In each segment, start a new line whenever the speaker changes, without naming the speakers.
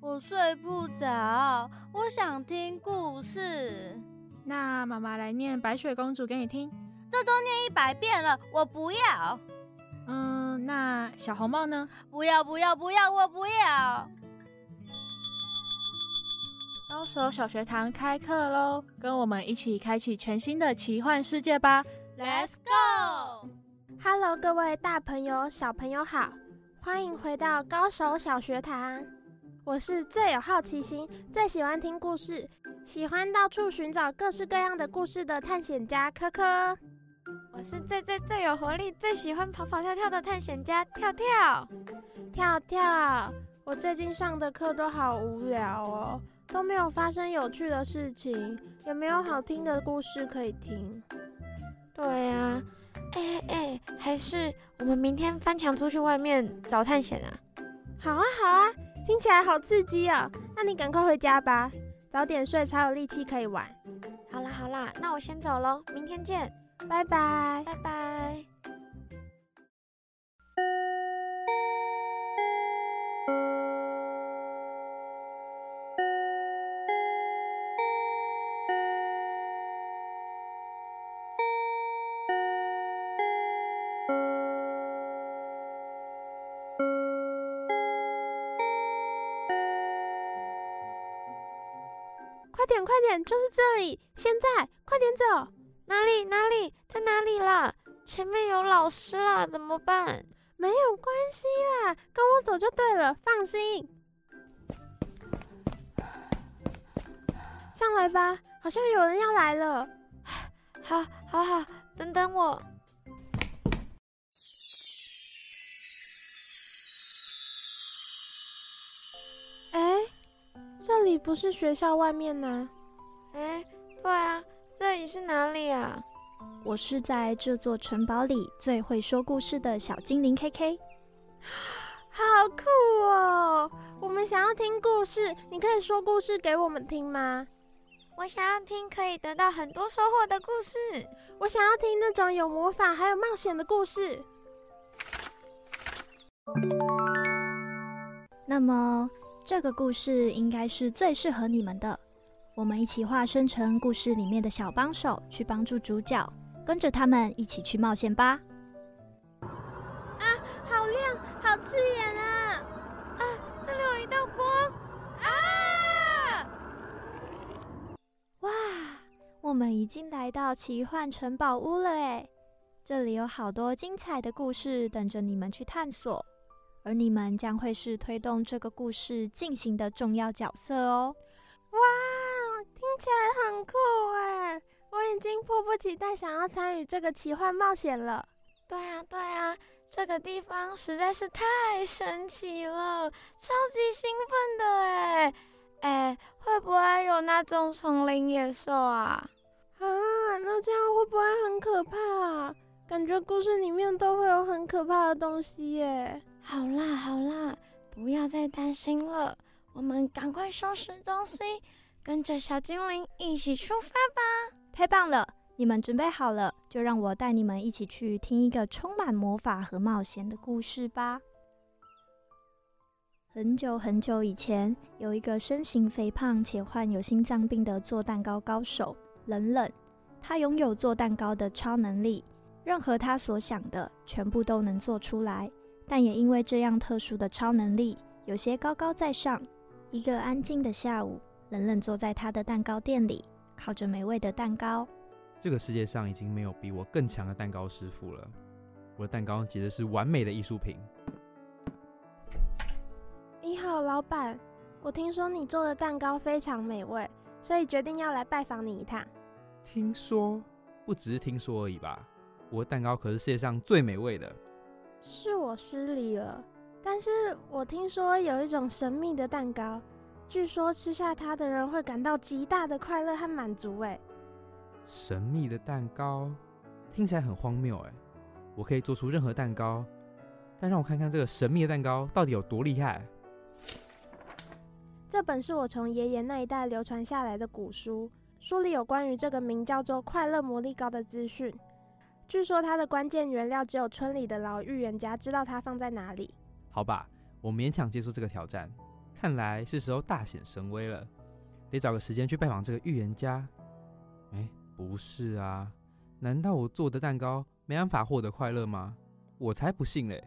我睡不着，我想听故事。
那妈妈来念《白雪公主》给你听。
这都念一百遍了，我不要。
嗯，那小红帽呢？
不要不要不要，我不要。
高手小学堂开课喽，跟我们一起开启全新的奇幻世界吧
！Let's go！Hello，
各位大朋友、小朋友好，欢迎回到高手小学堂。我是最有好奇心、最喜欢听故事、喜欢到处寻找各式各样的故事的探险家科科。
我是最最最有活力、最喜欢跑跑跳跳的探险家跳跳。
跳跳，我最近上的课都好无聊哦，都没有发生有趣的事情，也没有好听的故事可以听。
对呀，哎哎，还是我们明天翻墙出去外面找探险啊？
好啊好啊，听起来好刺激哦。那你赶快回家吧，早点睡才有力气可以玩。
好啦好啦，那我先走喽，明天见。
拜拜，
拜拜。
就是这里！现在，快点走！
哪里？哪里？在哪里啦？前面有老师啦，怎么办？
没有关系啦，跟我走就对了，放心。上来吧，好像有人要来了。
好，好，好，等等我。
哎，这里不是学校外面呢？
哎，对啊。这里是哪里啊？
我是在这座城堡里最会说故事的小精灵 KK。
好酷哦！我们想要听故事，你可以说故事给我们听吗？
我想要听可以得到很多收获的故事。
我想要听那种有魔法还有冒险的故事。
那么，这个故事应该是最适合你们的。我们一起化身成故事里面的小帮手，去帮助主角，跟着他们一起去冒险吧！
啊，好亮，好刺眼啊！
啊，这里有一道光！啊！
哇，我们已经来到奇幻城堡屋了诶！这里有好多精彩的故事等着你们去探索，而你们将会是推动这个故事进行的重要角色哦！
起来很酷哎，我已经迫不及待想要参与这个奇幻冒险了。
对啊，对啊，这个地方实在是太神奇了，超级兴奋的哎哎，会不会有那种丛林野兽啊？
啊，那这样会不会很可怕？感觉故事里面都会有很可怕的东西耶。
好啦好啦，不要再担心了，我们赶快收拾东西。跟着小精灵一起出发吧！
太棒了，你们准备好了，就让我带你们一起去听一个充满魔法和冒险的故事吧。很久很久以前，有一个身形肥胖且患有心脏病的做蛋糕高手冷冷，他拥有做蛋糕的超能力，任何他所想的全部都能做出来。但也因为这样特殊的超能力，有些高高在上。一个安静的下午。冷冷坐在他的蛋糕店里，烤着美味的蛋糕。
这个世界上已经没有比我更强的蛋糕师傅了。我的蛋糕简直是完美的艺术品。
你好，老板。我听说你做的蛋糕非常美味，所以决定要来拜访你一趟。
听说？不只是听说而已吧？我的蛋糕可是世界上最美味的。
是我失礼了，但是我听说有一种神秘的蛋糕。据说吃下它的人会感到极大的快乐和满足。哎，
神秘的蛋糕听起来很荒谬。哎，我可以做出任何蛋糕，但让我看看这个神秘的蛋糕到底有多厉害。
这本是我从爷爷那一代流传下来的古书，书里有关于这个名叫做“快乐魔力糕”的资讯。据说它的关键原料只有村里的老预言家知道它放在哪里。
好吧，我勉强接受这个挑战。看来是时候大显神威了，得找个时间去拜访这个预言家。哎，不是啊，难道我做的蛋糕没办法获得快乐吗？我才不信嘞！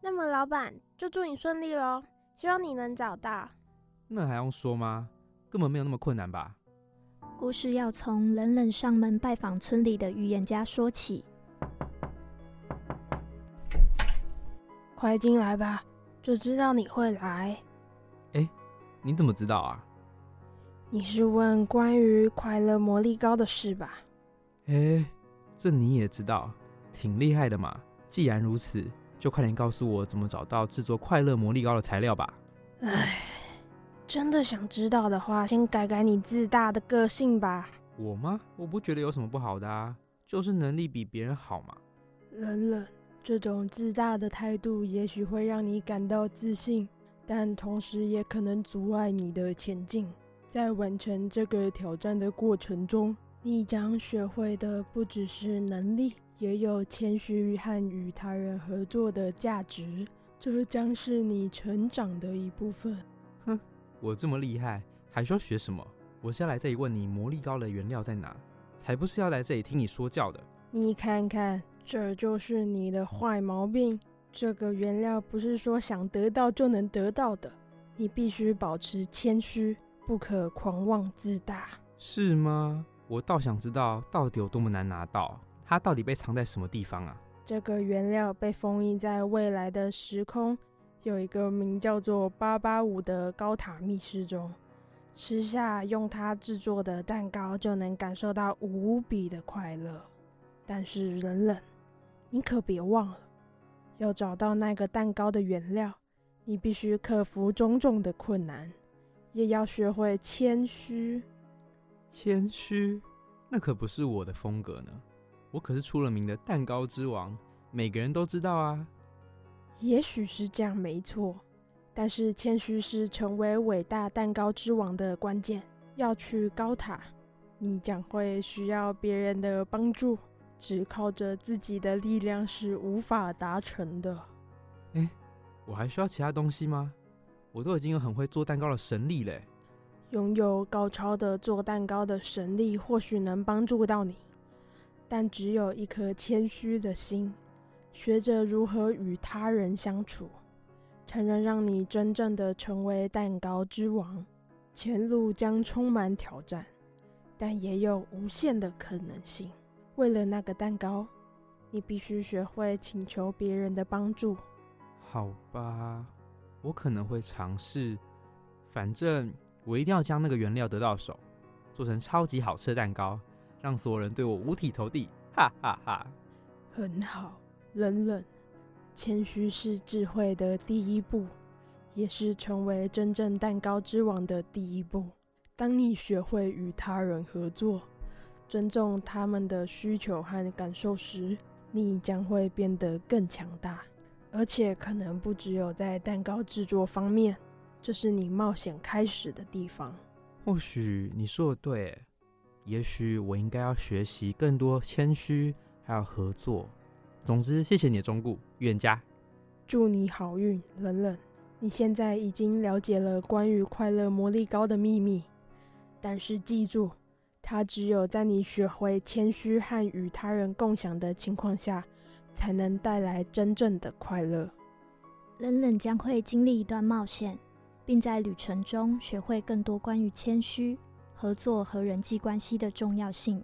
那么老板就祝你顺利喽，希望你能找到。
那还用说吗？根本没有那么困难吧？
故事要从冷冷上门拜访村里的预言家说起。
快进来吧，就知道你会来。
哎，你怎么知道啊？
你是问关于快乐魔力膏的事吧？
哎，这你也知道，挺厉害的嘛。既然如此，就快点告诉我怎么找到制作快乐魔力膏的材料吧。
哎，真的想知道的话，先改改你自大的个性吧。
我吗？我不觉得有什么不好的啊，就是能力比别人好嘛。
冷冷，这种自大的态度也许会让你感到自信，但同时也可能阻碍你的前进。在完成这个挑战的过程中，你将学会的不只是能力，也有谦虚和与他人合作的价值。这将是你成长的一部分。
哼，我这么厉害，还需要学什么？我是要来这里问你魔力膏的原料在哪，才不是要来这里听你说教的。
你看看，这就是你的坏毛病。这个原料不是说想得到就能得到的，你必须保持谦虚。不可狂妄自大，
是吗？我倒想知道到底有多么难拿到，它到底被藏在什么地方啊？
这个原料被封印在未来的时空，有一个名叫做八八五的高塔密室中。吃下用它制作的蛋糕，就能感受到无比的快乐。但是冷冷，你可别忘了，要找到那个蛋糕的原料，你必须克服种种的困难。也要学会谦虚。
谦虚？那可不是我的风格呢。我可是出了名的蛋糕之王，每个人都知道啊。
也许是这样，没错。但是谦虚是成为伟大蛋糕之王的关键。要去高塔，你将会需要别人的帮助，只靠着自己的力量是无法达成的。
哎，我还需要其他东西吗？我都已经有很会做蛋糕的神力嘞，
拥有高超的做蛋糕的神力或许能帮助到你，但只有一颗谦虚的心，学着如何与他人相处，才能让你真正的成为蛋糕之王。前路将充满挑战，但也有无限的可能性。为了那个蛋糕，你必须学会请求别人的帮助。
好吧。我可能会尝试，反正我一定要将那个原料得到手，做成超级好吃的蛋糕，让所有人对我五体投地，哈哈哈哈！
很好，冷冷，谦虚是智慧的第一步，也是成为真正蛋糕之王的第一步。当你学会与他人合作，尊重他们的需求和感受时，你将会变得更强大。而且可能不只有在蛋糕制作方面，这是你冒险开始的地方。
或许你说的对，也许我应该要学习更多谦虚，还有合作。总之，谢谢你的忠告，预言家。
祝你好运，冷冷。你现在已经了解了关于快乐魔力糕的秘密，但是记住，它只有在你学会谦虚和与他人共享的情况下。才能带来真正的快乐。
冷冷将会经历一段冒险，并在旅程中学会更多关于谦虚、合作和人际关系的重要性。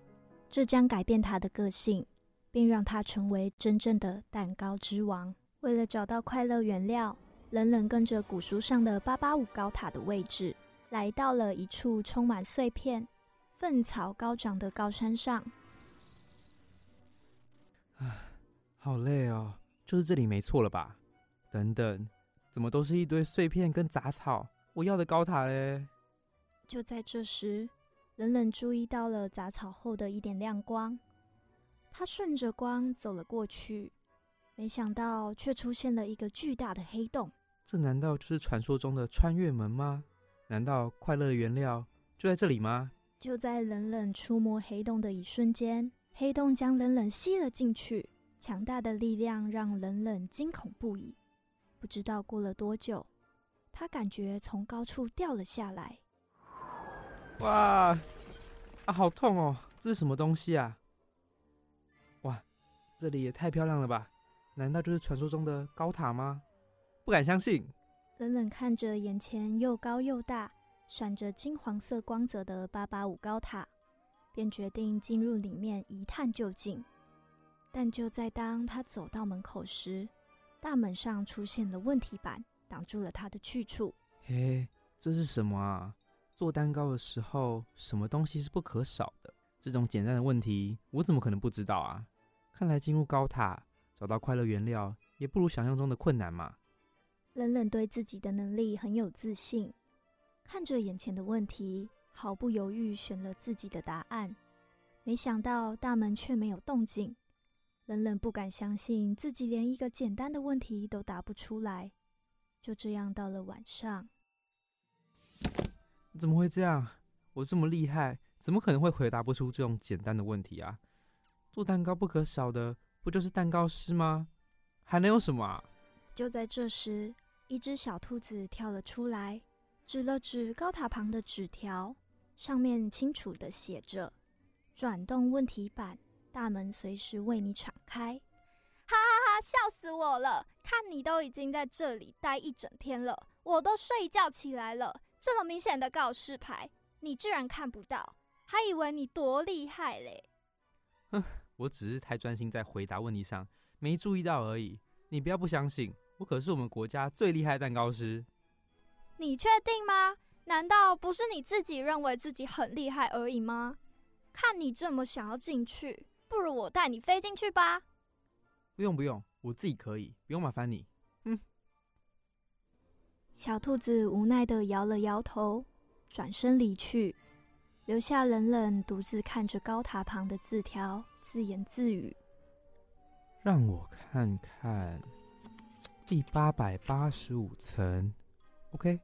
这将改变他的个性，并让他成为真正的蛋糕之王。为了找到快乐原料，冷冷跟着古书上的八八五高塔的位置，来到了一处充满碎片、粪草高长的高山上。
好累哦，就是这里没错了吧？等等，怎么都是一堆碎片跟杂草？我要的高塔嘞！
就在这时，冷冷注意到了杂草后的一点亮光，他顺着光走了过去，没想到却出现了一个巨大的黑洞。
这难道就是传说中的穿越门吗？难道快乐的原料就在这里吗？
就在冷冷触摸黑洞的一瞬间，黑洞将冷冷吸了进去。强大的力量让冷冷惊恐不已。不知道过了多久，他感觉从高处掉了下来。
哇，啊，好痛哦！这是什么东西啊？哇，这里也太漂亮了吧？难道就是传说中的高塔吗？不敢相信。
冷冷看着眼前又高又大、闪着金黄色光泽的八八五高塔，便决定进入里面一探究竟。但就在当他走到门口时，大门上出现了问题板，挡住了他的去处。
嘿，这是什么啊？做蛋糕的时候，什么东西是不可少的？这种简单的问题，我怎么可能不知道啊？看来进入高塔，找到快乐原料，也不如想象中的困难嘛。
冷冷对自己的能力很有自信，看着眼前的问题，毫不犹豫选了自己的答案。没想到大门却没有动静，冷冷不敢相信自己连一个简单的问题都答不出来。就这样到了晚上，
怎么会这样？我这么厉害，怎么可能会回答不出这种简单的问题啊？做蛋糕不可少的不就是蛋糕师吗？还能有什么啊？
就在这时，一只小兔子跳了出来，指了指高塔旁的纸条，上面清楚的写着：“转动问题板，大门随时为你敞开。”
哈哈哈！笑死我了！看你都已经在这里待一整天了，我都睡觉起来了，这么明显的告示牌，你居然看不到，还以为你多厉害嘞！
哼，我只是太专心在回答问题上，没注意到而已。你不要不相信，我可是我们国家最厉害的蛋糕师。
你确定吗？难道不是你自己认为自己很厉害而已吗？看你这么想要进去，不如我带你飞进去吧。
不用不用，我自己可以，不用麻烦你。嗯。
小兔子无奈的摇了摇头，转身离去，留下冷冷独自看着高塔旁的字条，自言自语。
让我看看，第八百八十五层，OK，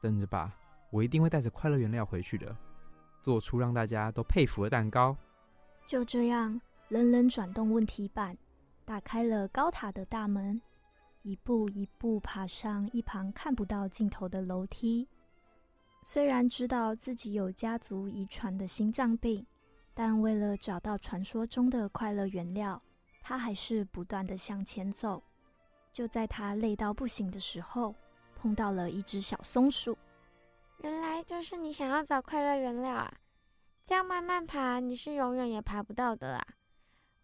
等着吧，我一定会带着快乐原料回去的，做出让大家都佩服的蛋糕。
就这样，冷冷转动问题板，打开了高塔的大门，一步一步爬上一旁看不到尽头的楼梯。虽然知道自己有家族遗传的心脏病，但为了找到传说中的快乐原料。他还是不断的向前走，就在他累到不行的时候，碰到了一只小松鼠。
原来就是你想要找快乐原料啊！这样慢慢爬，你是永远也爬不到的啊！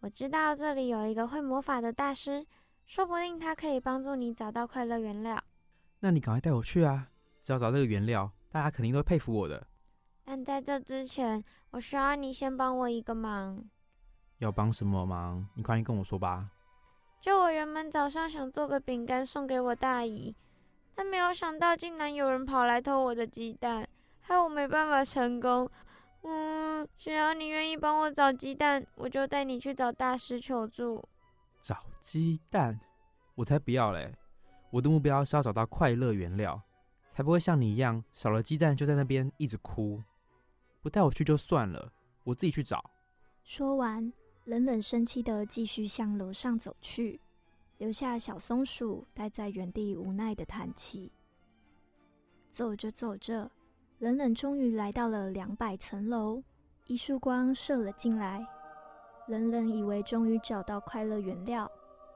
我知道这里有一个会魔法的大师，说不定他可以帮助你找到快乐原料。
那你赶快带我去啊！只要找这个原料，大家肯定都会佩服我的。
但在这之前，我需要你先帮我一个忙。
要帮什么忙？你快点跟我说吧。
就我原本早上想做个饼干送给我大姨，但没有想到竟然有人跑来偷我的鸡蛋，害我没办法成功。嗯，只要你愿意帮我找鸡蛋，我就带你去找大师求助。
找鸡蛋？我才不要嘞！我的目标是要找到快乐原料，才不会像你一样少了鸡蛋就在那边一直哭。不带我去就算了，我自己去找。
说完。冷冷生气的继续向楼上走去，留下小松鼠待在原地无奈的叹气。走着走着，冷冷终于来到了两百层楼，一束光射了进来。冷冷以为终于找到快乐原料，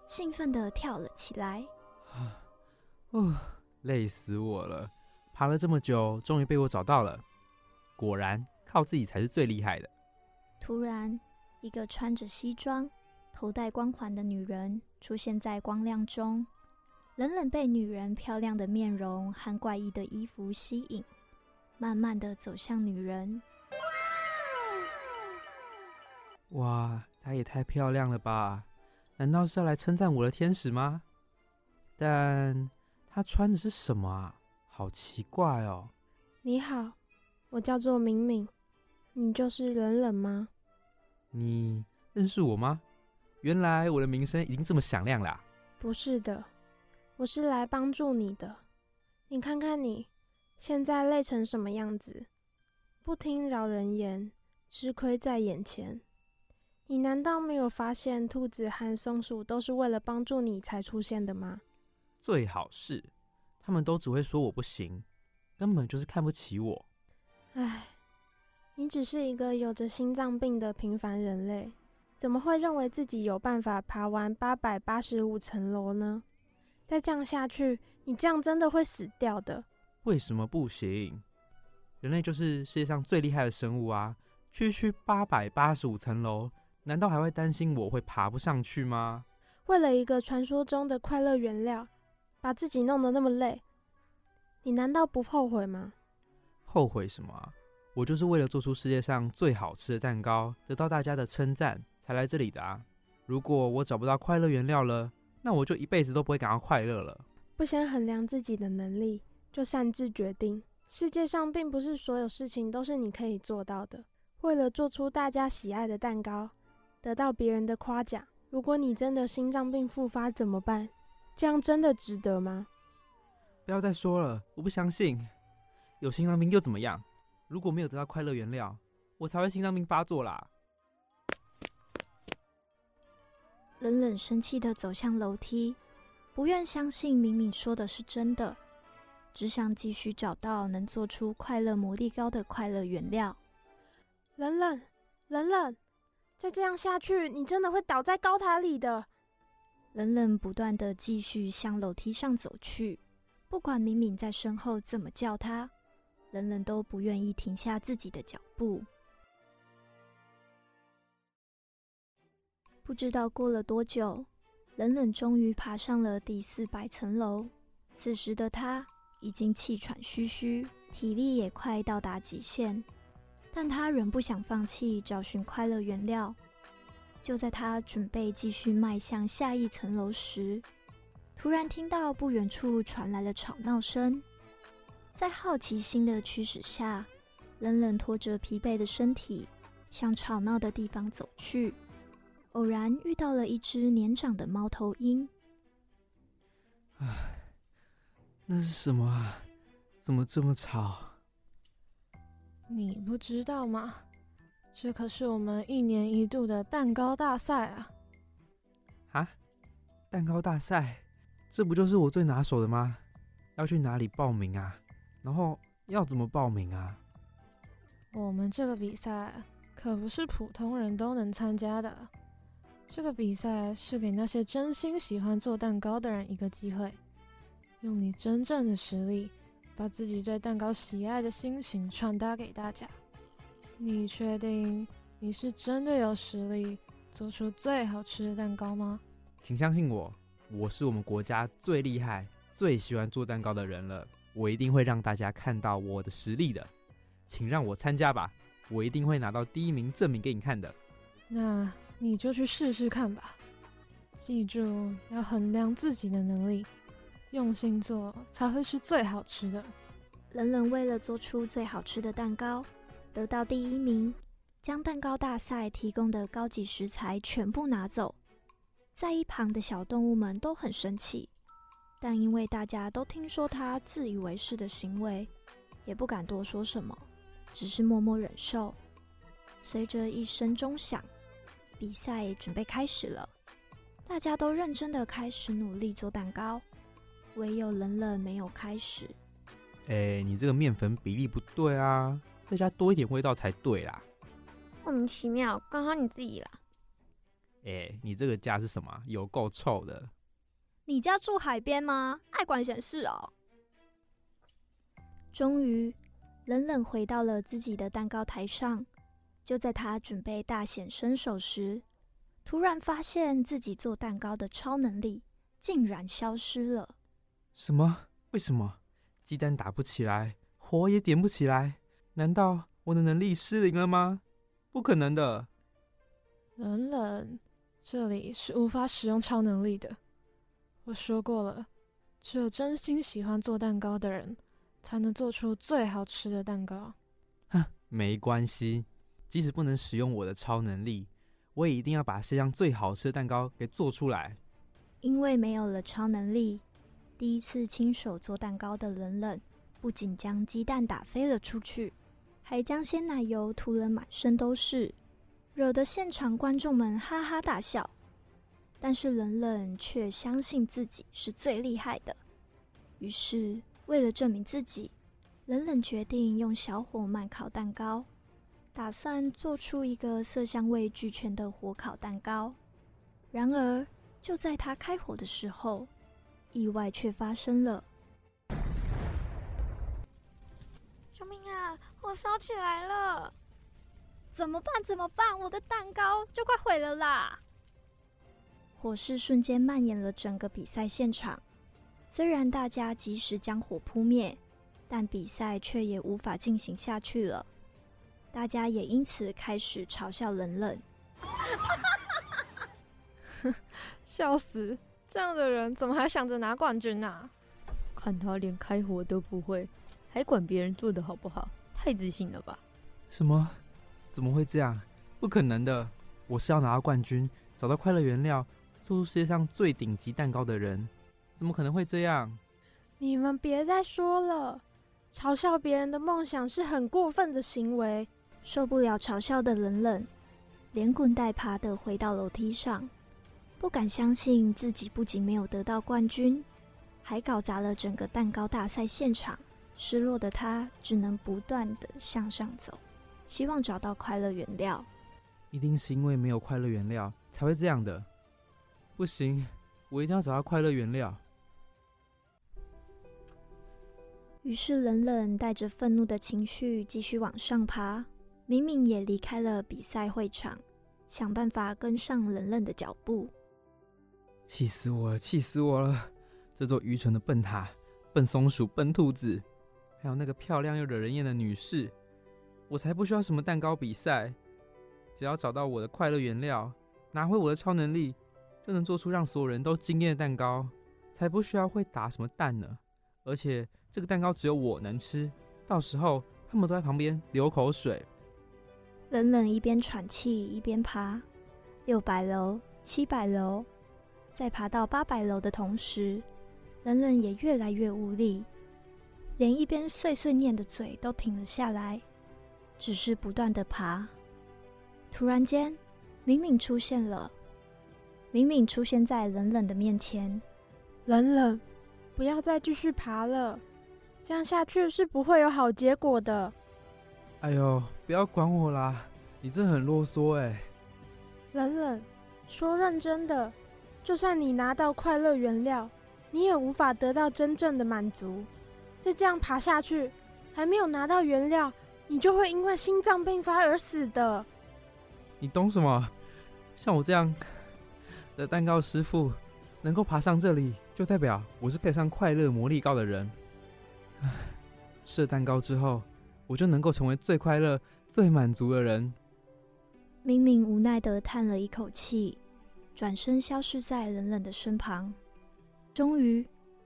兴奋地跳了起来。
啊，哦，累死我了！爬了这么久，终于被我找到了。果然，靠自己才是最厉害的。
突然。一个穿着西装、头戴光环的女人出现在光亮中，冷冷被女人漂亮的面容和怪异的衣服吸引，慢慢的走向女人。
哇，她也太漂亮了吧！难道是要来称赞我的天使吗？但她穿的是什么啊？好奇怪哦。
你好，我叫做敏敏，你就是冷冷吗？
你认识我吗？原来我的名声已经这么响亮了啊。
不是的，我是来帮助你的。你看看你，现在累成什么样子？不听饶人言，吃亏在眼前。你难道没有发现兔子和松鼠都是为了帮助你才出现的吗？
最好是，他们都只会说我不行，根本就是看不起我。
唉，你只是一个有着心脏病的平凡人类，怎么会认为自己有办法爬完八百八十五层楼呢？再这样下去，你这样真的会死掉的。
为什么不行？人类就是世界上最厉害的生物啊！区区八百八十五层楼，难道还会担心我会爬不上去吗？
为了一个传说中的快乐原料，把自己弄得那么累，你难道不后悔吗？
后悔什么啊？我就是为了做出世界上最好吃的蛋糕，得到大家的称赞，才来这里的啊！如果我找不到快乐原料了，那我就一辈子都不会感到快乐了。
不想衡量自己的能力，就擅自决定。世界上并不是所有事情都是你可以做到的。为了做出大家喜爱的蛋糕，得到别人的夸奖，如果你真的心脏病复发怎么办？这样真的值得吗？
不要再说了，我不相信。有心脏病又怎么样？如果没有得到快乐原料，我才会心脏病发作啦。
冷冷生气的走向楼梯，不愿相信敏敏说的是真的，只想继续找到能做出快乐魔力糕的快乐原料。
冷冷，冷冷，再这样下去，你真的会倒在高塔里的。
冷冷不断的继续向楼梯上走去，不管敏敏在身后怎么叫他，冷冷都不愿意停下自己的脚步。不知道过了多久，冷冷终于爬上了第四百层楼。此时的他已经气喘吁吁，体力也快到达极限，但他仍不想放弃找寻快乐原料。就在他准备继续迈向下一层楼时，突然听到不远处传来了吵闹声。在好奇心的驱使下，冷冷拖着疲惫的身体向吵闹的地方走去。偶然遇到了一只年长的猫头鹰。
唉，那是什么啊？怎么这么吵？
你不知道吗？这可是我们一年一度的蛋糕大赛啊！
啊？蛋糕大赛？这不就是我最拿手的吗？要去哪里报名啊？然后要怎么报名啊？
我们这个比赛可不是普通人都能参加的。这个比赛是给那些真心喜欢做蛋糕的人一个机会，用你真正的实力，把自己对蛋糕喜爱的心情传达给大家。你确定你是真的有实力做出最好吃的蛋糕吗？
请相信我，我是我们国家最厉害、最喜欢做蛋糕的人了。我一定会让大家看到我的实力的。请让我参加吧，我一定会拿到第一名，证明给你看的。
那。你就去试试看吧，记住要衡量自己的能力，用心做才会是最好吃的。
冷冷为了做出最好吃的蛋糕，得到第一名，将蛋糕大赛提供的高级食材全部拿走。在一旁的小动物们都很生气，但因为大家都听说他自以为是的行为，也不敢多说什么，只是默默忍受。随着一声钟响。比赛准备开始了，大家都认真的开始努力做蛋糕，唯有冷冷没有开始。
哎、欸，你这个面粉比例不对啊，再加多一点味道才对啦。
莫名其妙，刚好你自己啦。
哎、欸，你这个家是什么？有够臭的。
你家住海边吗？爱管闲事哦。
终于，冷冷回到了自己的蛋糕台上。就在他准备大显身手时，突然发现自己做蛋糕的超能力竟然消失了。
什么？为什么？鸡蛋打不起来，火也点不起来？难道我的能力失灵了吗？不可能的。
冷冷，这里是无法使用超能力的。我说过了，只有真心喜欢做蛋糕的人，才能做出最好吃的蛋糕。
哼，没关系。即使不能使用我的超能力，我也一定要把世上最好吃的蛋糕给做出来。
因为没有了超能力，第一次亲手做蛋糕的冷冷，不仅将鸡蛋打飞了出去，还将鲜奶油涂了满身都是，惹得现场观众们哈哈大笑。但是冷冷却相信自己是最厉害的。于是，为了证明自己，冷冷决定用小火慢烤蛋糕，打算做出一个色香味俱全的火烤蛋糕。然而，就在他开火的时候，意外却发生了。
救命啊！火烧起来了！
怎么办？怎么办？我的蛋糕就快毁了啦！
火势瞬间蔓延了整个比赛现场。虽然大家及时将火扑灭，但比赛却也无法进行下去了。大家也因此开始嘲笑冷冷。
笑死！这样的人怎么还想着拿冠军啊？
看他连开火都不会，还管别人做的好不好？太自信了吧？
什么？怎么会这样？不可能的！我是要拿到冠军，找到快乐原料，做出世界上最顶级蛋糕的人。怎么可能会这样？
你们别再说了，嘲笑别人的梦想是很过分的行为。
受不了嘲笑的冷冷，连滚带爬的回到楼梯上，不敢相信自己不仅没有得到冠军，还搞砸了整个蛋糕大赛现场。失落的他只能不断的向上走，希望找到快乐原料。
一定是因为没有快乐原料才会这样的。不行，我一定要找到快乐原料。
于是冷冷带着愤怒的情绪继续往上爬，明明也离开了比赛会场，想办法跟上冷冷的脚步。
气死我了！气死我了！这座愚蠢的笨塔、笨松鼠、笨兔子，还有那个漂亮又惹人厌的女士，我才不需要什么蛋糕比赛，只要找到我的快乐原料，拿回我的超能力，就能做出让所有人都惊艳的蛋糕，才不需要会打什么蛋呢。而且。这个蛋糕只有我能吃，到时候他们都在旁边流口水。
冷冷一边喘气一边爬，六百楼、七百楼，在爬到八百楼的同时，冷冷也越来越无力，连一边碎碎念的嘴都停了下来，只是不断的爬。突然间，敏敏出现了，敏敏出现在冷冷的面前。
冷冷，不要再继续爬了。这样下去是不会有好结果的。
哎呦，不要管我啦！你真的很啰嗦哎。
冷冷，说认真的，就算你拿到快乐原料，你也无法得到真正的满足。再这样爬下去，还没有拿到原料，你就会因为心脏病发而死的。
你懂什么？像我这样的蛋糕师傅，能够爬上这里，就代表我是配上快乐魔力糕的人。唉，吃了蛋糕之后，我就能够成为最快乐、最满足的人。
明明无奈的叹了一口气，转身消失在冷冷的身旁。终于，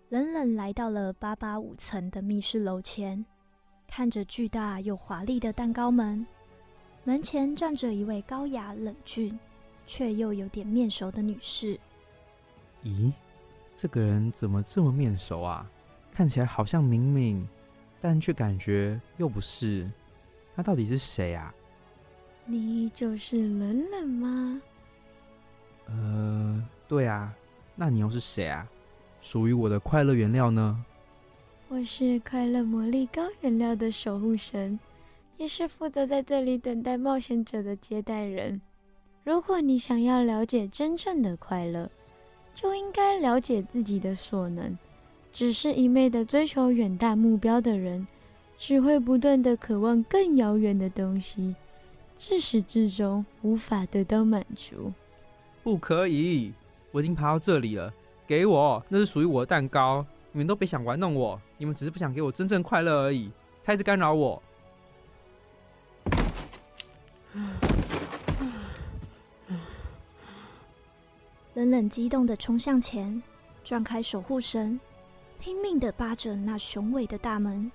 冷冷来到了八八五层的密室楼前，看着巨大又华丽的蛋糕门，门前站着一位高雅冷峻却又有点面熟的女士。
咦，这个人怎么这么面熟啊？看起来好像明明，但却感觉又不是。他到底是谁啊？
你就是冷冷吗？
呃，对啊。那你又是谁啊？属于我的快乐原料呢？
我是快乐魔力高原料的守护神，也是负责在这里等待冒险者的接待人。如果你想要了解真正的快乐，就应该了解自己的所能。只是一昧的追求远大目标的人，只会不断的渴望更遥远的东西，至始至终无法得到满足。
不可以！我已经爬到这里了，给我，那是属于我的蛋糕。你们都别想玩弄我，你们只是不想给我真正快乐而已，才一直干扰我。
冷冷激动的冲向前，撞开守护神。拼命地扒着那雄伟的大门，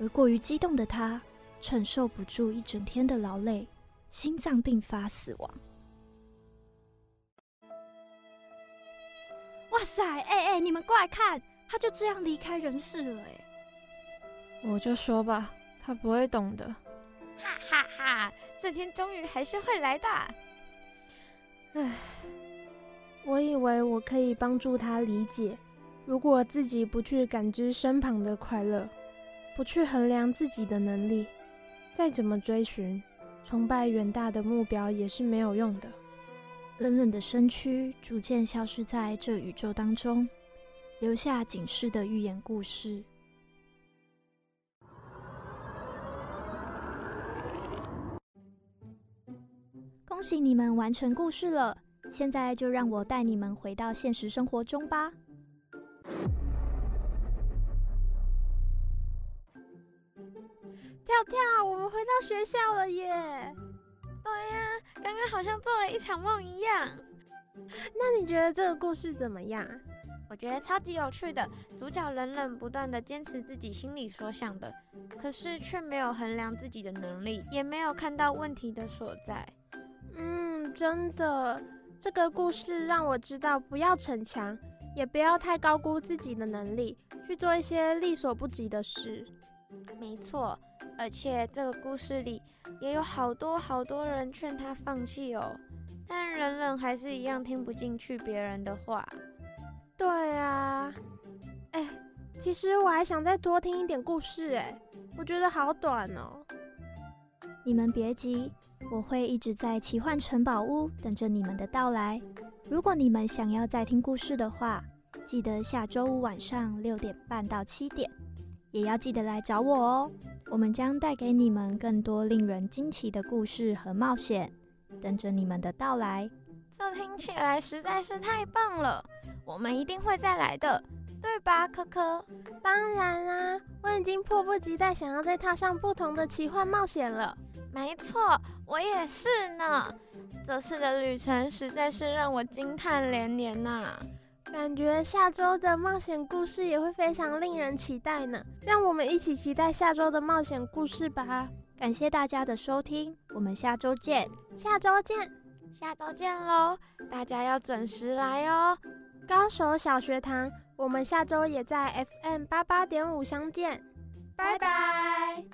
而过于激动的他承受不住一整天的劳累，心脏病发死亡。
哇塞！哎、欸、哎、欸，你们过来看，他就这样离开人世了哎！
我就说吧，他不会懂的。
哈哈哈！这天终于还是会来的。
唉，我以为我可以帮助他理解。如果自己不去感知身旁的快乐，不去衡量自己的能力，再怎么追寻、崇拜远大的目标也是没有用的。
冷冷的身躯逐渐消失在这宇宙当中，留下警示的寓言故事。恭喜你们完成故事了，现在就让我带你们回到现实生活中吧。
跳跳，我们回到学校了耶！
对呀，刚刚好像做了一场梦一样。
那你觉得这个故事怎么样？
我觉得超级有趣的。主角冷冷不断的坚持自己心里所想的，可是却没有衡量自己的能力，也没有看到问题的所在。
嗯，真的，这个故事让我知道不要逞强，也不要太高估自己的能力，去做一些力所不及的事。
没错，而且这个故事里也有好多好多人劝他放弃哦，但冷冷还是一样听不进去别人的话。
对啊，哎，其实我还想再多听一点故事，哎，我觉得好短哦。
你们别急。我会一直在奇幻城堡屋等着你们的到来。如果你们想要再听故事的话，记得下周五晚上六点半到七点，也要记得来找我哦。我们将带给你们更多令人惊奇的故事和冒险，等着你们的到来。
这听起来实在是太棒了，我们一定会再来的，对吧，可可？
当然啦，我已经迫不及待想要再踏上不同的奇幻冒险了。
没错，我也是呢。这次的旅程实在是让我惊叹连连呐、啊！
感觉下周的冒险故事也会非常令人期待呢。让我们一起期待下周的冒险故事吧！
感谢大家的收听，我们下周见！
下周见！
下周见喽！大家要准时来哦！
高手小学堂，我们下周也在 FM 八八点五相见，拜拜。